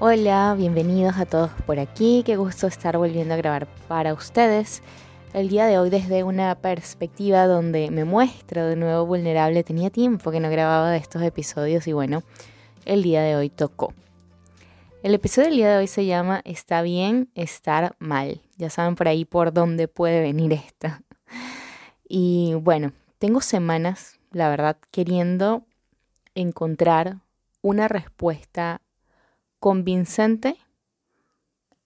Hola, bienvenidos a todos por aquí. Qué gusto estar volviendo a grabar para ustedes. El día de hoy desde una perspectiva donde me muestro de nuevo vulnerable. Tenía tiempo que no grababa de estos episodios y bueno, el día de hoy tocó. El episodio del día de hoy se llama Está bien estar mal. Ya saben por ahí por dónde puede venir esta. Y bueno, tengo semanas, la verdad, queriendo encontrar una respuesta convincente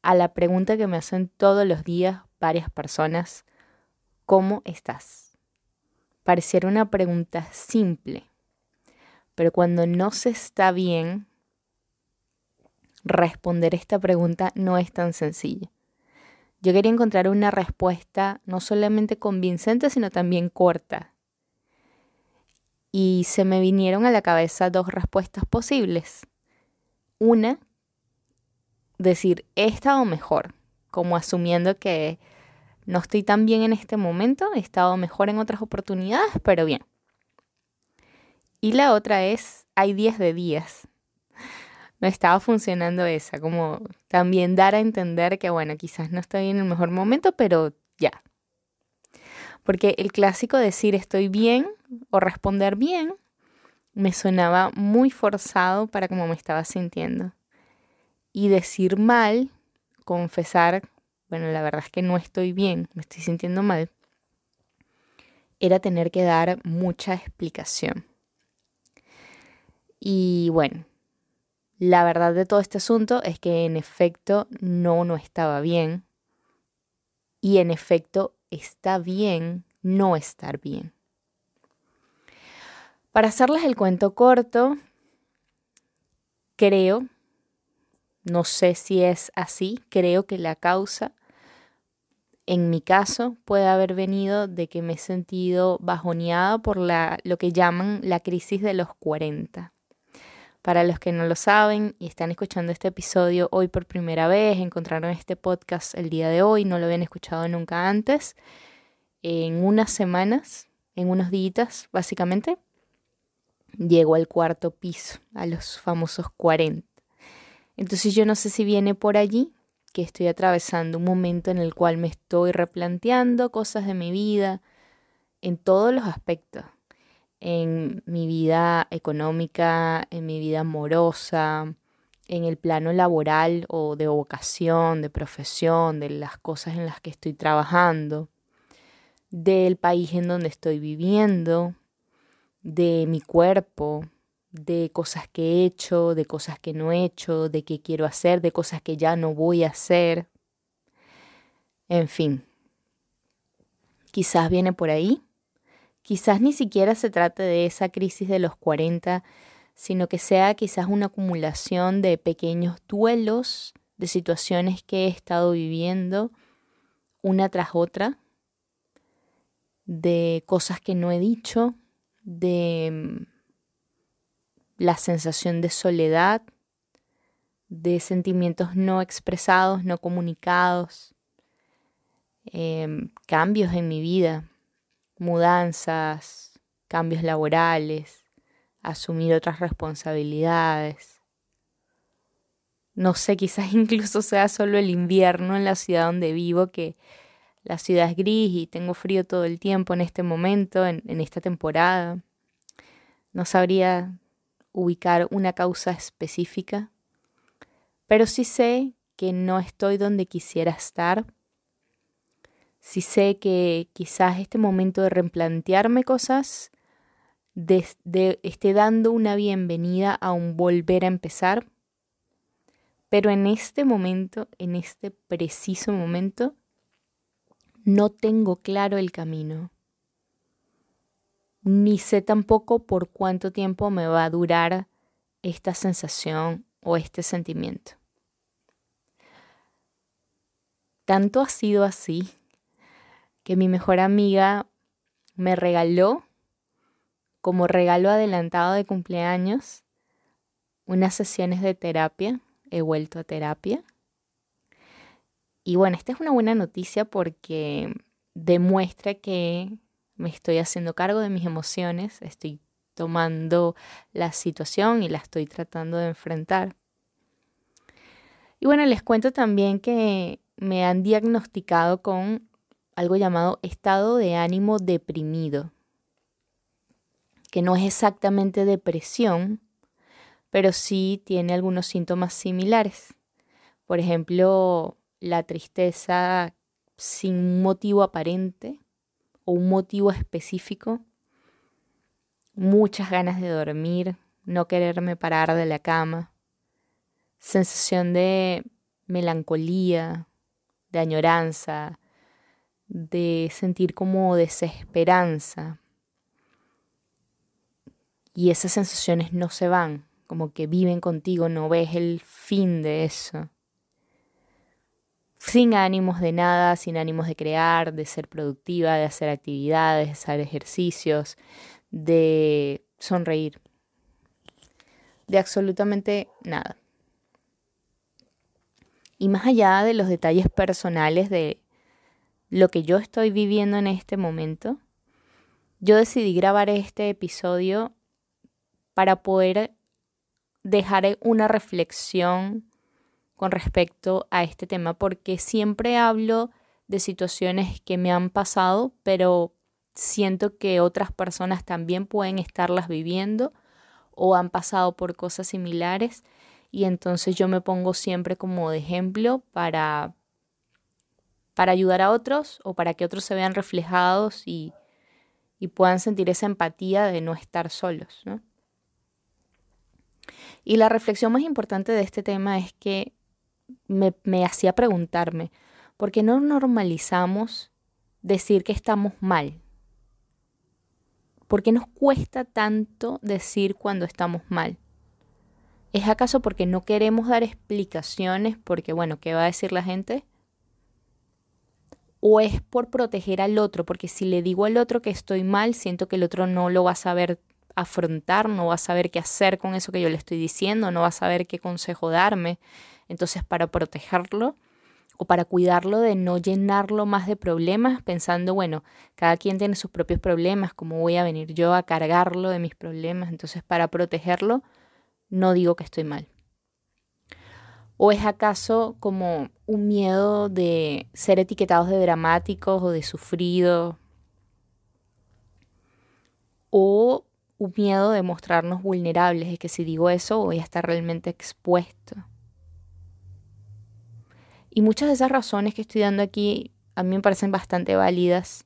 a la pregunta que me hacen todos los días varias personas, ¿cómo estás? Pareciera una pregunta simple, pero cuando no se está bien, responder esta pregunta no es tan sencillo. Yo quería encontrar una respuesta no solamente convincente, sino también corta, y se me vinieron a la cabeza dos respuestas posibles. Una, decir, he estado mejor, como asumiendo que no estoy tan bien en este momento, he estado mejor en otras oportunidades, pero bien. Y la otra es, hay días de días. No estaba funcionando esa, como también dar a entender que, bueno, quizás no estoy en el mejor momento, pero ya. Porque el clásico decir estoy bien o responder bien me sonaba muy forzado para cómo me estaba sintiendo. Y decir mal, confesar, bueno, la verdad es que no estoy bien, me estoy sintiendo mal, era tener que dar mucha explicación. Y bueno, la verdad de todo este asunto es que en efecto no, no estaba bien. Y en efecto está bien no estar bien. Para hacerles el cuento corto, creo, no sé si es así, creo que la causa, en mi caso, puede haber venido de que me he sentido bajoneada por la, lo que llaman la crisis de los 40. Para los que no lo saben y están escuchando este episodio hoy por primera vez, encontraron este podcast el día de hoy, no lo habían escuchado nunca antes, en unas semanas, en unos días básicamente, llego al cuarto piso, a los famosos 40. Entonces yo no sé si viene por allí que estoy atravesando un momento en el cual me estoy replanteando cosas de mi vida en todos los aspectos, en mi vida económica, en mi vida amorosa, en el plano laboral o de vocación, de profesión, de las cosas en las que estoy trabajando, del país en donde estoy viviendo, de mi cuerpo, de cosas que he hecho, de cosas que no he hecho, de qué quiero hacer, de cosas que ya no voy a hacer. En fin, quizás viene por ahí. Quizás ni siquiera se trate de esa crisis de los 40, sino que sea quizás una acumulación de pequeños duelos, de situaciones que he estado viviendo una tras otra, de cosas que no he dicho, de mm, la sensación de soledad, de sentimientos no expresados, no comunicados, em, cambios en mi vida, mudanzas, cambios laborales, asumir otras responsabilidades. No sé, quizás incluso sea solo el invierno en la ciudad donde vivo que la ciudad es gris y tengo frío todo el tiempo en este momento, en, esta temporada. No sabría ubicar una causa específica, pero sí sé que no estoy donde quisiera estar. Sí sé que quizás este momento de replantearme cosas esté dando una bienvenida a un volver a empezar. Pero en este momento, en este preciso momento, no tengo claro el camino. Ni sé tampoco por cuánto tiempo me va a durar esta sensación o este sentimiento. tanto ha sido así que mi mejor amiga me regaló como regalo adelantado de cumpleaños unas sesiones de terapia. He vuelto a terapia. Y bueno, esta es una buena noticia porque demuestra que me estoy haciendo cargo de mis emociones, estoy tomando la situación y la estoy tratando de enfrentar. Y bueno, les cuento también que me han diagnosticado con algo llamado estado de ánimo deprimido, que no es exactamente depresión, pero sí tiene algunos síntomas similares. Por ejemplo, la tristeza sin motivo aparente o un motivo específico, muchas ganas de dormir, no quererme parar de la cama, sensación de melancolía, de añoranza, de sentir como desesperanza. Y esas sensaciones no se van, como que viven contigo, no ves el fin de eso. Sin ánimos de nada, sin ánimos de crear, de ser productiva, de hacer actividades, de hacer ejercicios, de sonreír. De absolutamente nada. Y más allá de los detalles personales de lo que yo estoy viviendo en este momento, yo decidí grabar este episodio para poder dejar una reflexión con respecto a este tema, porque siempre hablo de situaciones que me han pasado, pero siento que otras personas también pueden estarlas viviendo o han pasado por cosas similares y entonces yo me pongo siempre como de ejemplo para para ayudar a otros o para que otros se vean reflejados y, puedan sentir esa empatía de no estar solos. Y la reflexión más importante de este tema es que me, hacía preguntarme, ¿por qué no normalizamos decir que estamos mal? ¿Por qué nos cuesta tanto decir cuando estamos mal? ¿Es acaso porque no queremos dar explicaciones? Porque, bueno, ¿qué va a decir la gente? o es por proteger al otro, porque si le digo al otro que estoy mal, siento que el otro no lo va a saber afrontar, no va a saber qué hacer con eso que yo le estoy diciendo, no va a saber qué consejo darme. Entonces, para protegerlo o para cuidarlo de no llenarlo más de problemas, pensando, bueno, cada quien tiene sus propios problemas, ¿cómo voy a venir yo a cargarlo de mis problemas? Entonces, para protegerlo, no digo que estoy mal. ¿O es acaso como un miedo de ser etiquetados de dramáticos o de sufridos? ¿O un miedo de mostrarnos vulnerables? Es que si digo eso voy a estar realmente expuesto. Y muchas de esas razones que estoy dando aquí a mí me parecen bastante válidas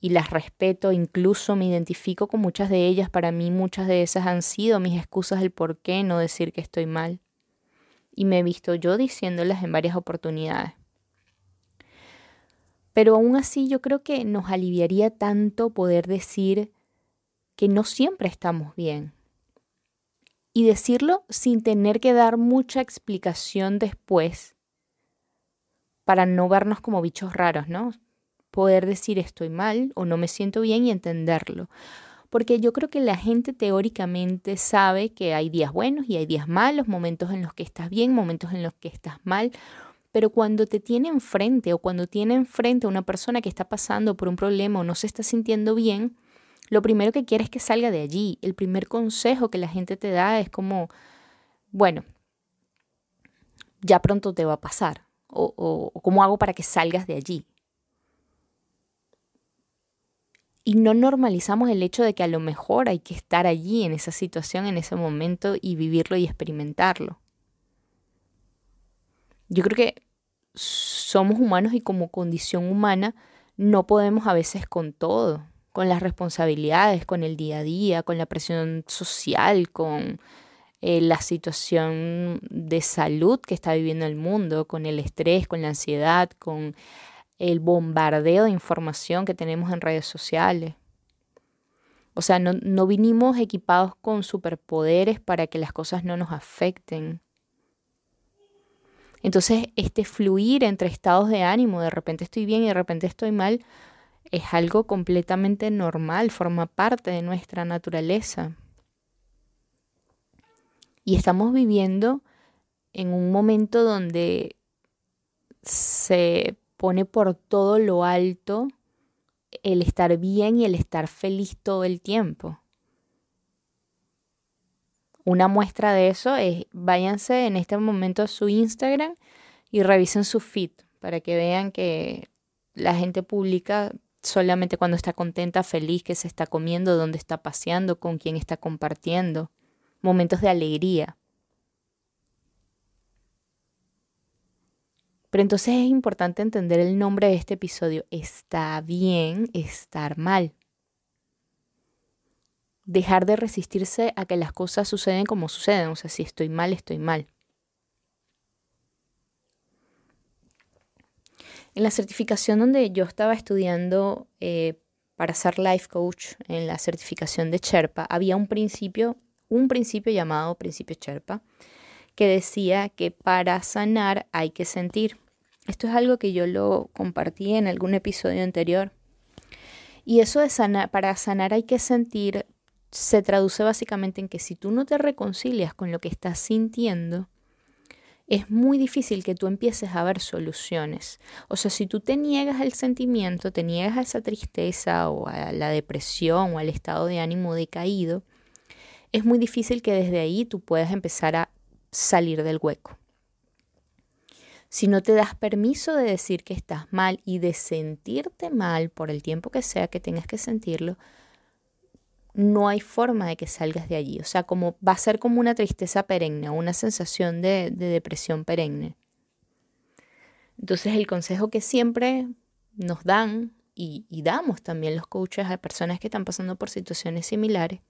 y las respeto, incluso me identifico con muchas de ellas. Para mí muchas de esas han sido mis excusas del por qué no decir que estoy mal y me he visto yo diciéndolas en varias oportunidades. Pero aún así yo creo que nos aliviaría tanto poder decir que no siempre estamos bien. Y decirlo sin tener que dar mucha explicación después para no vernos como bichos raros, ¿no? Poder decir estoy mal o no me siento bien y entenderlo porque yo creo que la gente teóricamente sabe que hay días buenos y hay días malos, momentos en los que estás bien, momentos en los que estás mal, pero cuando te tiene enfrente o cuando tiene enfrente a una persona que está pasando por un problema o no se está sintiendo bien, lo primero que quiere es que salga de allí. El primer consejo que la gente te da es como, bueno, ya pronto te va a pasar. O, cómo hago para que salgas de allí. y no normalizamos el hecho de que a lo mejor hay que estar allí en esa situación, en ese momento y vivirlo y experimentarlo. Yo creo que somos humanos y como condición humana no podemos a veces con todo, con las responsabilidades, con el día a día, con la presión social, con eh, la situación de salud que está viviendo el mundo, con el estrés, con la ansiedad, con el bombardeo de información que tenemos en redes sociales. O sea, no, vinimos equipados con superpoderes para que las cosas no nos afecten. Entonces, este fluir entre estados de ánimo, de repente estoy bien y de repente estoy mal, es algo completamente normal, forma parte de nuestra naturaleza. Y estamos viviendo en un momento donde se pone por todo lo alto el estar bien y el estar feliz todo el tiempo. Una muestra de eso es, váyanse en este momento a su Instagram y revisen su feed para que vean que la gente publica solamente cuando está contenta, feliz, que se está comiendo, dónde está paseando, con quién está compartiendo, momentos de alegría. Pero entonces es importante entender el nombre de este episodio. Está bien estar mal. Dejar de resistirse a que las cosas suceden como suceden. O sea, si estoy mal, estoy mal. En la certificación donde yo estaba estudiando eh, para ser life coach, en la certificación de Sherpa, había un principio, un principio llamado principio Sherpa, que decía que para sanar hay que sentir. Esto es algo que yo lo compartí en algún episodio anterior. Y eso de sanar, para sanar hay que sentir, se traduce básicamente en que si tú no te reconcilias con lo que estás sintiendo, es muy difícil que tú empieces a ver soluciones. O sea, si tú te niegas al sentimiento, te niegas a esa tristeza o a la depresión o al estado de ánimo decaído, es muy difícil que desde ahí tú puedas empezar a salir del hueco. Si no te das permiso de decir que estás mal y de sentirte mal por el tiempo que sea que tengas que sentirlo, no hay forma de que salgas de allí. O sea, como va a ser como una tristeza perenne, una sensación de, depresión perenne. Entonces el consejo que siempre nos dan y, y, damos también los coaches a personas que están pasando por situaciones similares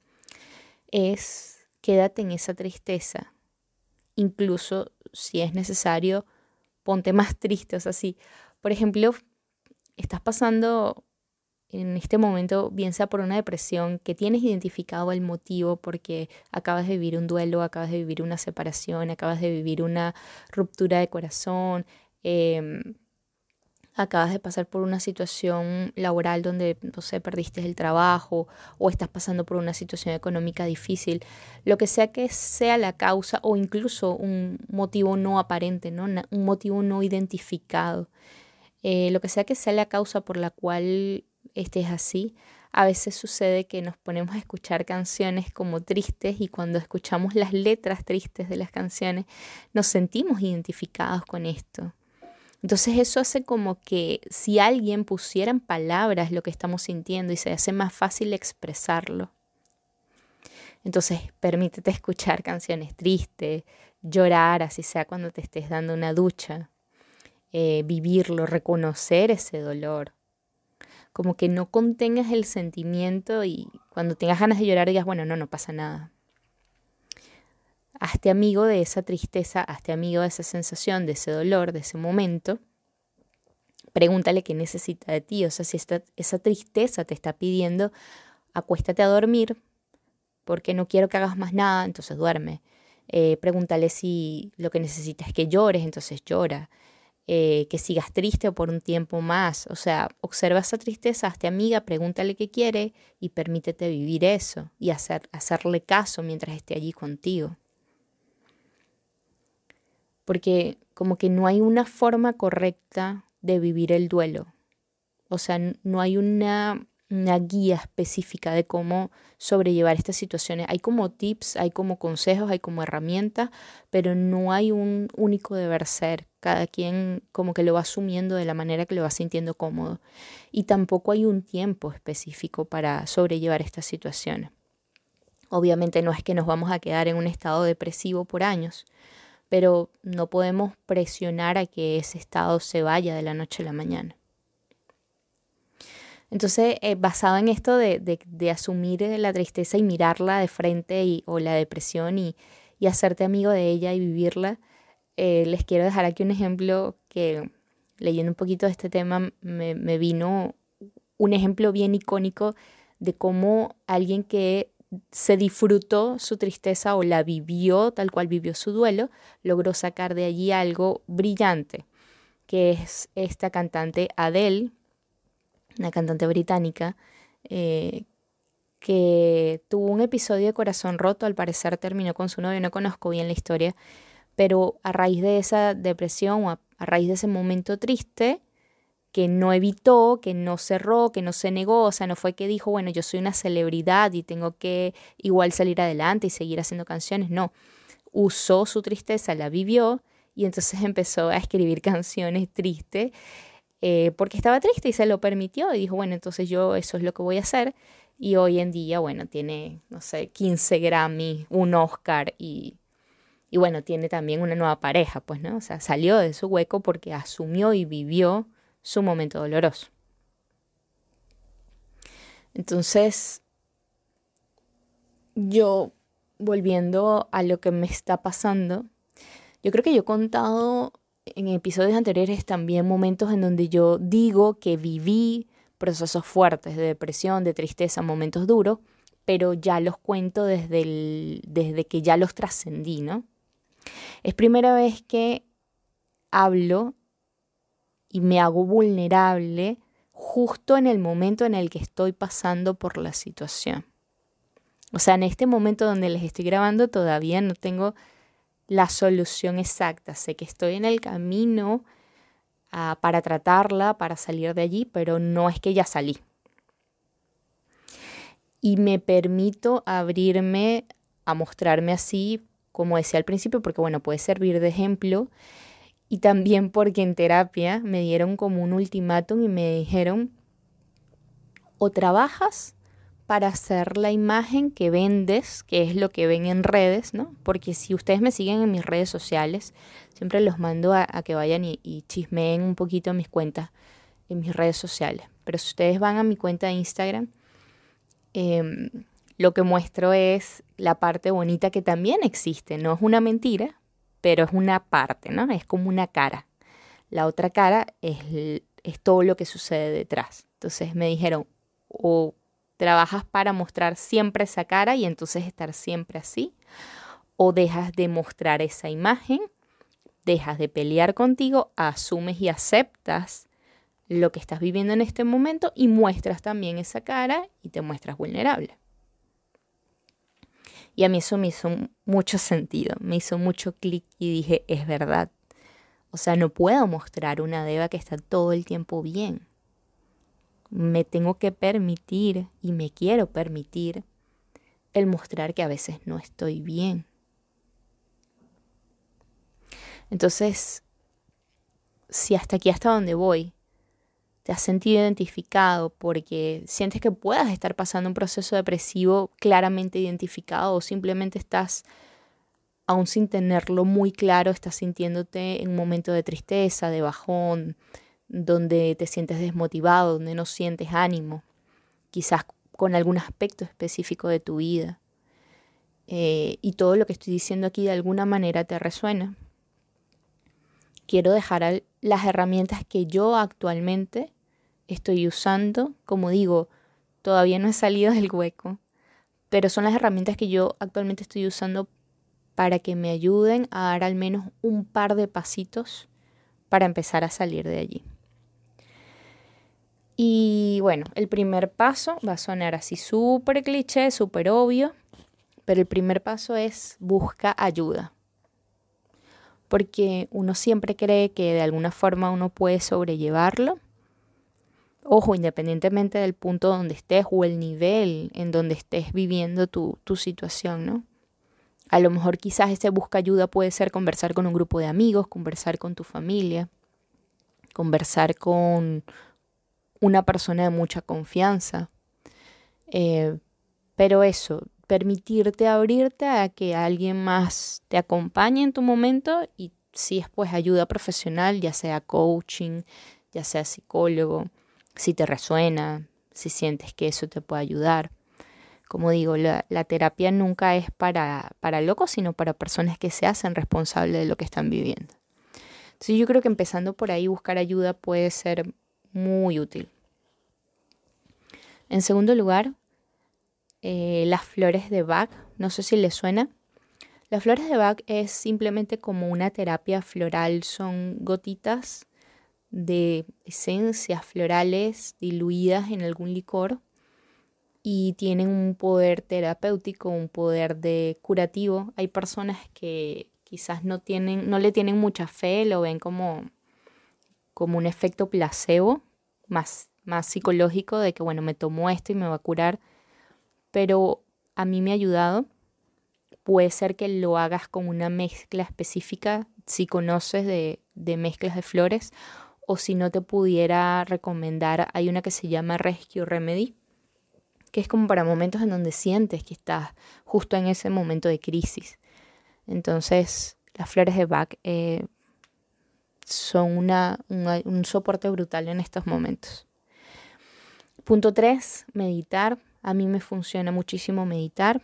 es quédate en esa tristeza. Incluso si es necesario, ponte más triste. O sea, si, por ejemplo, estás pasando en este momento, bien sea por una depresión, que tienes identificado el motivo porque acabas de vivir un duelo, acabas de vivir una separación, acabas de vivir una ruptura de corazón, em, acabas de pasar por una situación laboral donde, no sé, perdiste el trabajo o estás pasando por una situación económica difícil, lo que sea que sea la causa o incluso un motivo no aparente, ¿no? un motivo no identificado. Eh, lo que sea que sea la causa por la cual estés así, a veces sucede que nos ponemos a escuchar canciones como tristes y cuando escuchamos las letras tristes de las canciones nos sentimos identificados con esto. Entonces eso hace como que si alguien pusiera en palabras lo que estamos sintiendo y se hace más fácil expresarlo. Entonces permítete escuchar canciones tristes, llorar, así sea cuando te estés dando una ducha, eh, vivirlo, reconocer ese dolor como que no contengas el sentimiento y cuando tengas ganas de llorar digas, bueno, no, no pasa nada. Hazte amigo de esa tristeza, hazte amigo de esa sensación, de ese dolor, de ese momento. Pregúntale qué necesita de ti, o sea, si esa tristeza te está pidiendo, acuéstate a dormir, porque no quiero que hagas más nada, entonces duerme. Eh, pregúntale si lo que necesita es que llores, entonces llora. Eh, que sigas triste por un tiempo más. O sea, observa esa tristeza, hazte amiga, pregúntale qué quiere y permítete vivir eso y hacer, hacerle caso mientras esté allí contigo. Porque como que no hay una forma correcta de vivir el duelo. O sea, no hay una guía específica de cómo sobrellevar estas situaciones. Hay como tips, hay como consejos, hay como herramientas, pero no hay un único deber ser. Cada quien como que lo va asumiendo de la manera que lo va sintiendo cómodo. Y tampoco hay un tiempo específico para sobrellevar estas situaciones. Obviamente no es que nos vamos a quedar en un estado depresivo por años, pero no podemos presionar a que ese estado se vaya de la noche a la mañana. Entonces, eh, basado en esto de, de, asumir la tristeza y mirarla de frente y, o la depresión y, y, hacerte amigo de ella y vivirla, eh, les quiero dejar aquí un ejemplo que leyendo un poquito de este tema me, vino un ejemplo bien icónico de cómo alguien que se disfrutó su tristeza o la vivió tal cual vivió su duelo, logró sacar de allí algo brillante, que es esta cantante Adele, una cantante británica, eh, que tuvo un episodio de corazón roto, al parecer terminó con su novio, no conozco bien la historia, pero a raíz de esa depresión o a, raíz de ese momento triste, que no evitó, que no cerró, que no se negó, o sea, no fue que dijo, bueno, yo soy una celebridad y tengo que igual salir adelante y seguir haciendo canciones, no, usó su tristeza, la vivió y entonces empezó a escribir canciones tristes eh, porque estaba triste y se lo permitió y dijo, bueno, entonces yo eso es lo que voy a hacer y hoy en día, bueno, tiene, no sé, 15 Grammy, un Oscar y, y bueno, tiene también una nueva pareja, pues, ¿no? O sea, salió de su hueco porque asumió y vivió su momento doloroso. Entonces, yo, volviendo a lo que me está pasando, yo creo que yo he contado en episodios anteriores también momentos en donde yo digo que viví procesos fuertes de depresión, de tristeza, momentos duros, pero ya los cuento desde, desde que ya los trascendí, ¿no? Es primera vez que hablo y me hago vulnerable justo en el momento en el que estoy pasando por la situación. O sea, en este momento donde les estoy grabando todavía no tengo la solución exacta. Sé que estoy en el camino para tratarla, para salir de allí, pero no es que ya salí. Y me permito abrirme a mostrarme así, como decía al principio, porque bueno, puede servir de ejemplo. Y también porque en terapia me dieron como un ultimátum y me dijeron, o trabajas para hacer la imagen que vendes, que es lo que ven en redes, ¿no? Porque si ustedes me siguen en mis redes sociales, siempre los mando a, que vayan y, chismeen un poquito mis cuentas en mis redes sociales. Pero si ustedes van a mi cuenta de Instagram, em, lo que muestro es la parte bonita que también existe. No es una mentira, pero es una parte, ¿no? Es como una cara. La otra cara es, es todo lo que sucede detrás. Entonces me dijeron, o trabajas para mostrar siempre esa cara y entonces estar siempre así, o dejas de mostrar esa imagen, dejas de pelear contigo, asumes y aceptas lo que estás viviendo en este momento y muestras también esa cara y te muestras vulnerable. Y a mí eso me hizo mucho sentido, me hizo mucho clic y dije, es verdad. O sea, no puedo mostrar una Deva que está todo el tiempo bien me tengo que permitir y me quiero permitir el mostrar que a veces no estoy bien. Entonces, si hasta aquí, hasta donde voy, te has sentido identificado porque sientes que puedas estar pasando un proceso depresivo claramente identificado o simplemente estás, aún sin tenerlo muy claro, estás sintiéndote en un momento de tristeza, de bajón, donde te sientes desmotivado, donde no sientes ánimo, quizás con algún aspecto específico de tu vida. Eh, y todo lo que estoy diciendo aquí de alguna manera te resuena. Quiero dejar las herramientas que yo actualmente estoy usando. Como digo, todavía no he salido del hueco, pero son las herramientas que yo actualmente estoy usando para que me ayuden a dar al menos un par de pasitos para empezar a salir de allí. Y bueno, el primer paso va a sonar así súper cliché, súper obvio, pero el primer paso es busca ayuda. Porque uno siempre cree que de alguna forma uno puede sobrellevarlo. Ojo, independientemente del punto donde estés o el nivel en donde estés viviendo tu, tu situación, ¿no? A lo mejor quizás ese busca ayuda puede ser conversar con un grupo de amigos, conversar con tu familia, conversar con una persona de mucha confianza. Eh, pero eso, permitirte abrirte a que alguien más te acompañe en tu momento y si es pues ayuda profesional, ya sea coaching, ya sea psicólogo, si te resuena, si sientes que eso te puede ayudar. Como digo, la, terapia nunca es para, para locos, sino para personas que se hacen responsables de lo que están viviendo. Entonces yo creo que empezando por ahí, buscar ayuda puede ser muy útil. En segundo lugar, eh, las flores de Bach. No sé si les suena. Las flores de Bach es simplemente como una terapia floral. Son gotitas de esencias florales diluidas en algún licor y tienen un poder terapéutico, un poder de curativo. Hay personas que quizás no tienen, no le tienen mucha fe, lo ven como, como un efecto placebo, más, más psicológico, de que bueno, me tomo esto y me va a curar. Pero a mí me ha ayudado. Puede ser que lo hagas con una mezcla específica, si conoces de, de mezclas de flores, o si no te pudiera recomendar, hay una que se llama Rescue Remedy, que es como para momentos en donde sientes que estás justo en ese momento de crisis. Entonces, las flores de Bach eh, son una, un soporte brutal en estos momentos. Punto 3, meditar. A mí me funciona muchísimo meditar.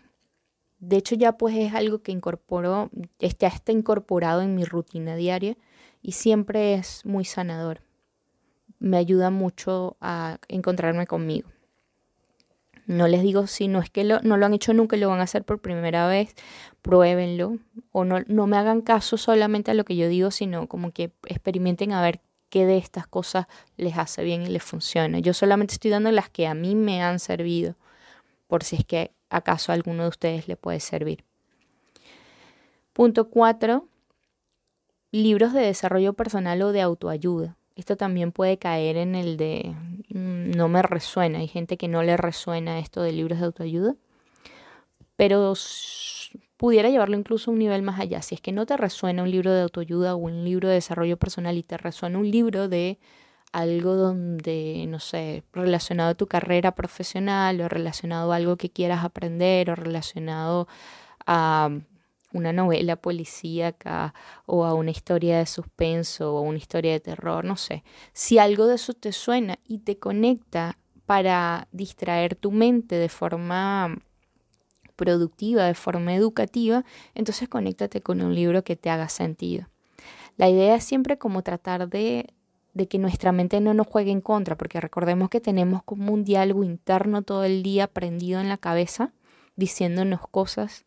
De hecho, ya pues es algo que incorporó, ya está incorporado en mi rutina diaria y siempre es muy sanador. Me ayuda mucho a encontrarme conmigo. No les digo si no es que no lo han hecho nunca y lo van a hacer por primera vez, pruébenlo. O no, no me hagan caso solamente a lo que yo digo, sino como que experimenten a ver qué de estas cosas les hace bien y les funciona. Yo solamente estoy dando las que a mí me han servido, por si es que acaso alguno de ustedes le puede servir. Punto 4. Libros de desarrollo personal o de autoayuda. Esto también puede caer en el de mm, no me resuena. Hay gente que no le resuena esto de libros de autoayuda. Pero pudiera llevarlo incluso a un nivel más allá. Si es que no te resuena un libro de autoayuda o un libro de desarrollo personal y te resuena un libro de algo donde, no sé, relacionado a tu carrera profesional o relacionado a algo que quieras aprender o relacionado a una novela policíaca o a una historia de suspenso o una historia de terror, no sé. Si algo de eso te suena y te conecta para distraer tu mente de forma productiva, de forma educativa, entonces conéctate con un libro que te haga sentido. La idea es siempre como tratar de, de que nuestra mente no nos juegue en contra, porque recordemos que tenemos como un diálogo interno todo el día prendido en la cabeza, diciéndonos cosas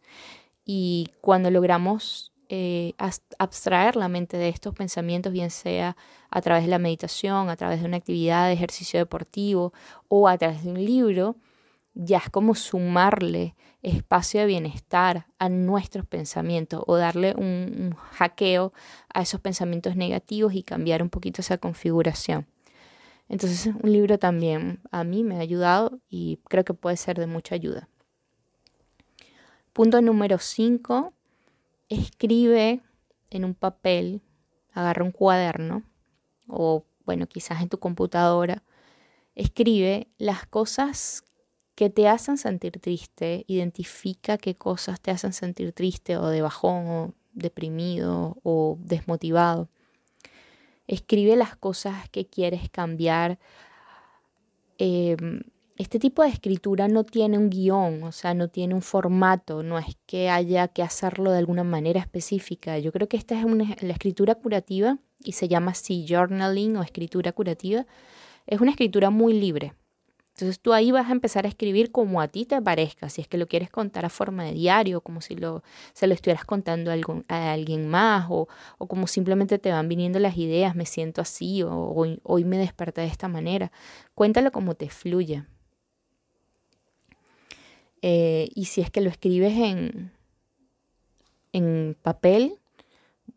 y cuando logramos eh, abstraer la mente de estos pensamientos, bien sea a través de la meditación, a través de una actividad de ejercicio deportivo o a través de un libro, ya es como sumarle espacio de bienestar a nuestros pensamientos o darle un, un, hackeo a esos pensamientos negativos y cambiar un poquito esa configuración. Entonces un libro también a mí me ha ayudado y creo que puede ser de mucha ayuda. Punto número 5, escribe en un papel, agarra un cuaderno o bueno, quizás en tu computadora, escribe las cosas que te hacen sentir triste, identifica qué cosas te hacen sentir triste o de bajón o deprimido o desmotivado. Escribe las cosas que quieres cambiar. Eh, este tipo de escritura no tiene un guion, o sea, no tiene un formato, no es que haya que hacerlo de alguna manera específica. Yo creo que esta es la escritura curativa y se llama así journaling o escritura curativa. Es una escritura muy libre. Entonces tú ahí vas a empezar a escribir como a ti te parezca, si es que lo quieres contar a forma de diario, como si lo, se lo estuvieras contando a, alguien más, o, o, como simplemente te van viniendo las ideas, me siento así, o hoy, me desperté de esta manera. Cuéntalo como te fluye. Eh, y si es que lo escribes en, en papel,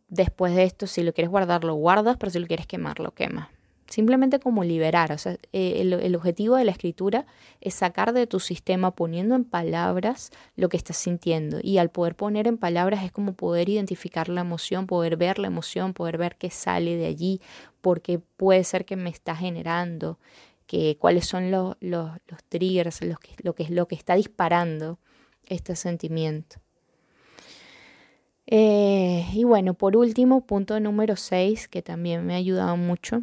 después de esto, si lo quieres guardar, lo guardas, pero si lo quieres quemar, lo quemas. Simplemente como liberar. O sea, eh, el, objetivo de la escritura es sacar de tu sistema poniendo en palabras lo que estás sintiendo. Y al poder poner en palabras es como poder identificar la emoción, poder ver la emoción, poder ver qué sale de allí, porque puede ser que me está generando cuáles son los, los, triggers, que, lo, que, lo que está disparando este sentimiento. Eh, y bueno, por último, punto número 6, que también me ha ayudado mucho.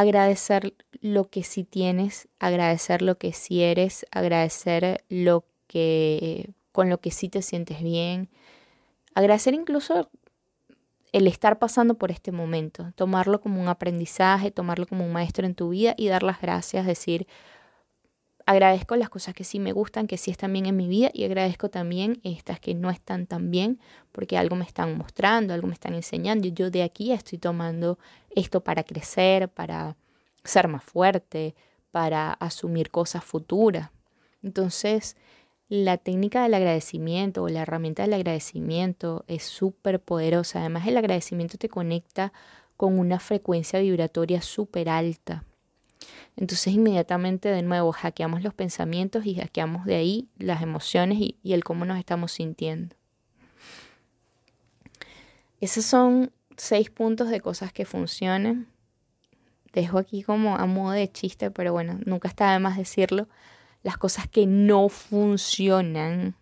Agradecer lo que sí tienes, agradecer lo que sí eres, agradecer lo que con lo que sí te sientes bien, agradecer incluso el estar pasando por este momento, tomarlo como un aprendizaje, tomarlo como un maestro en tu vida y dar las gracias, decir, agradezco las cosas que sí me gustan, que sí están bien en mi vida y agradezco también estas que no están tan bien porque algo me están mostrando, algo me están enseñando. Yo de aquí estoy tomando esto para crecer, para ser más fuerte, para asumir cosas futuras. Entonces, la técnica del agradecimiento o la herramienta del agradecimiento es súper poderosa. Además, el agradecimiento te conecta con una frecuencia vibratoria súper alta. Entonces inmediatamente de nuevo hackeamos los pensamientos y hackeamos de ahí las emociones y, el cómo nos estamos sintiendo. Esos son seis puntos de cosas que funcionan. Dejo aquí como a modo de chiste, pero bueno, nunca está de más decirlo. Las cosas que no funcionan.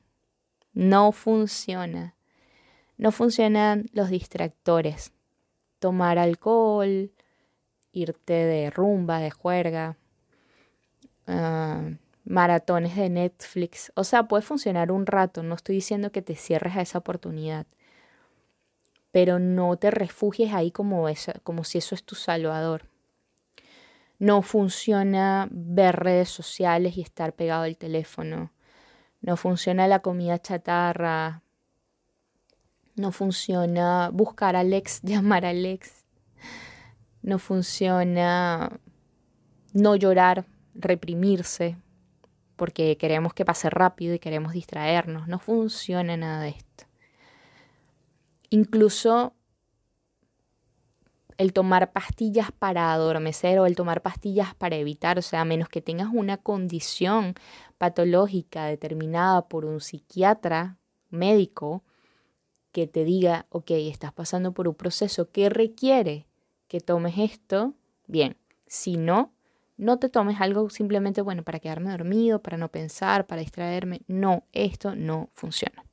No funciona. No funcionan los distractores. Tomar alcohol, irte de rumba, de juerga, ah, maratones de Netflix. O sea, puede funcionar un rato, no estoy diciendo que te cierres a esa oportunidad, pero no te refugies ahí como, como si eso es tu salvador. No funciona ver redes sociales y estar pegado al teléfono. No funciona la comida chatarra. No funciona buscar a Alex, llamar a Alex no funciona no llorar, reprimirse, porque queremos que pase rápido y queremos distraernos. No funciona nada de esto. Incluso el tomar pastillas para adormecer o el tomar pastillas para evitar, o sea, a menos que tengas una condición patológica determinada por un psiquiatra médico que te diga, ok, estás pasando por un proceso que requiere que tomes esto, bien. Si no, no te tomes algo simplemente, bueno, para quedarme dormido, para no pensar, para distraerme. No, esto no funciona.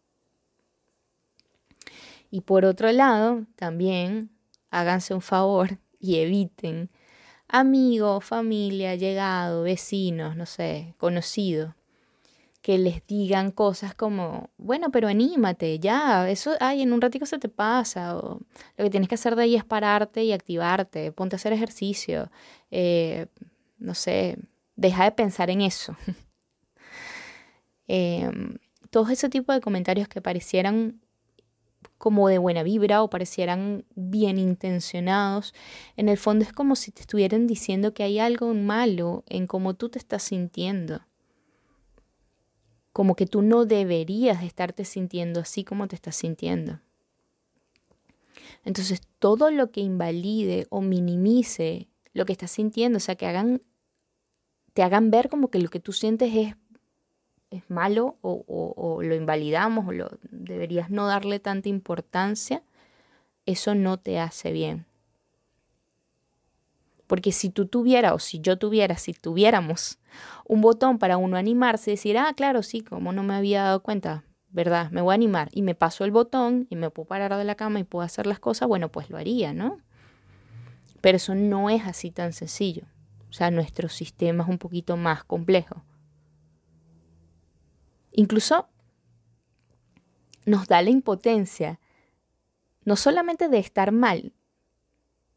Y por otro lado, también háganse un favor y eviten amigos, familia, llegado, vecinos, no sé, conocidos, que les digan cosas como, bueno, pero anímate, ya, eso, ay, en un ratico se te pasa, o lo que tienes que hacer de ahí es pararte y activarte, ponte a hacer ejercicio, eh, no sé, deja de pensar en eso. eh, todo ese tipo de comentarios que parecieran como de buena vibra o parecieran bien intencionados, en el fondo es como si te estuvieran diciendo que hay algo malo en cómo tú te estás sintiendo como que tú no deberías estarte sintiendo así como te estás sintiendo. Entonces, todo lo que invalide o minimice lo que estás sintiendo, o sea, que hagan, te hagan ver como que lo que tú sientes es, es malo o, o lo invalidamos o lo, deberías no darle tanta importancia, eso no te hace bien. Porque si tú tuvieras, o si yo tuviera, si tuviéramos un botón para uno animarse, decir, ah, claro, sí, como no me había dado cuenta, ¿verdad? Me voy a animar y me paso el botón y me puedo parar de la cama y puedo hacer las cosas, bueno, pues lo haría, ¿no? Pero eso no es así tan sencillo. O sea, nuestro sistema es un poquito más complejo. Incluso nos da la impotencia, no solamente de estar mal,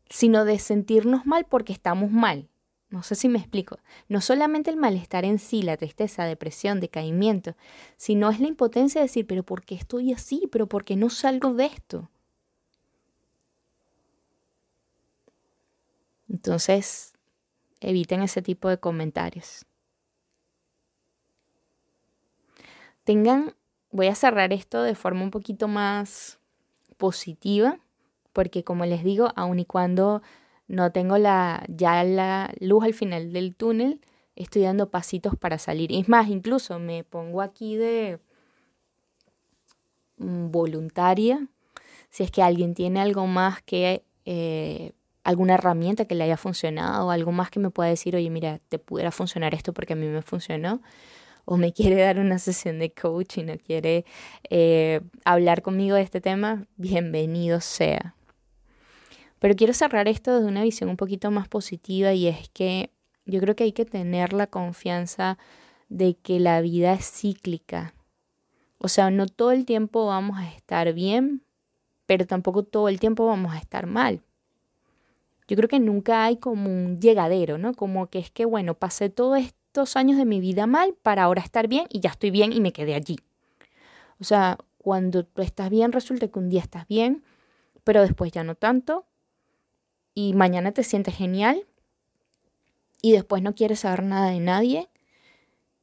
sino de sentirnos mal porque estamos mal. No sé si me explico. No solamente el malestar en sí, la tristeza, depresión, decaimiento, sino es la impotencia de decir, pero ¿por qué estoy así? ¿Pero por qué no salgo de esto? Entonces, eviten ese tipo de comentarios. Tengan, voy a cerrar esto de forma un poquito más positiva porque como les digo, aun y cuando no tengo la, ya la luz al final del túnel, estoy dando pasitos para salir. Es más, incluso me pongo aquí de mm, voluntaria, si es que alguien tiene algo más que eh, alguna herramienta que le haya funcionado, algo más que me pueda decir, oye, mira, te pudiera funcionar esto porque a mí me funcionó, o me quiere dar una sesión de coaching o quiere eh, hablar conmigo de este tema, bienvenido sea. Pero quiero cerrar esto desde una visión un poquito más positiva y es que yo creo que hay que tener la confianza de que la vida es cíclica. O sea, no todo el tiempo vamos a estar bien, pero tampoco todo el tiempo vamos a estar mal. Yo creo que nunca hay como un llegadero, ¿no? Como que es que, bueno, pasé todo esto estos años de mi vida mal para ahora estar bien y ya estoy bien y me quedé allí. O sea, cuando tú estás bien, resulta que un día estás bien, pero después ya no tanto. Y mañana te sientes genial. Y después no quieres saber nada de nadie.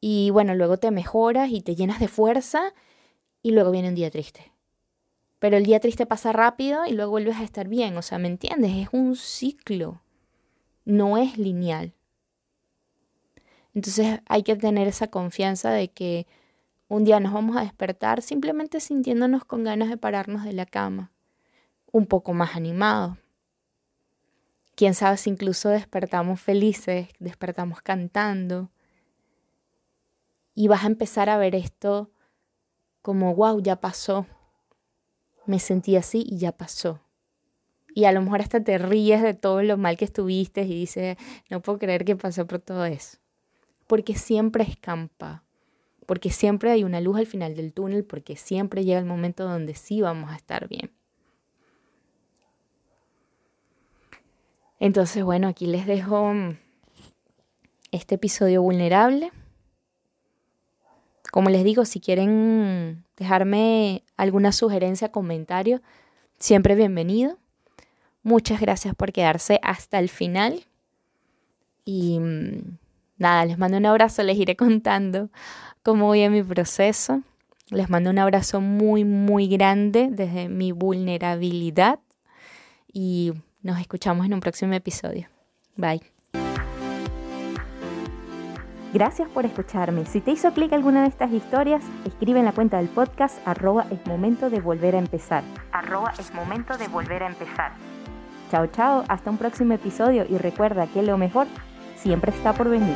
Y bueno, luego te mejoras y te llenas de fuerza. Y luego viene un día triste. Pero el día triste pasa rápido y luego vuelves a estar bien. O sea, ¿me entiendes? Es un ciclo. No es lineal. Entonces hay que tener esa confianza de que un día nos vamos a despertar simplemente sintiéndonos con ganas de pararnos de la cama, un poco más animados. Quién sabe si incluso despertamos felices, despertamos cantando. Y vas a empezar a ver esto como, wow, ya pasó. Me sentí así y ya pasó. Y a lo mejor hasta te ríes de todo lo mal que estuviste y dices, no puedo creer que pasó por todo eso. Porque siempre escampa porque siempre hay una luz al final del túnel, porque siempre llega el momento donde sí vamos a estar bien. Entonces, bueno, aquí les dejo mm, este episodio vulnerable. Como les digo, si quieren dejarme alguna sugerencia, comentario, siempre bienvenido. Muchas gracias por quedarse hasta el final. Y mm, nada, les mando un abrazo, les iré contando cómo voy en mi proceso. Les mando un abrazo muy, muy grande desde mi vulnerabilidad y nos escuchamos en un próximo episodio. Bye. Gracias por escucharme. Si te hizo clic alguna de estas historias, escribe en la cuenta del podcast arroba es momento de volver a empezar. Arroba es momento de volver a empezar. Chao, chao, hasta un próximo episodio y recuerda que lo mejor siempre está por venir.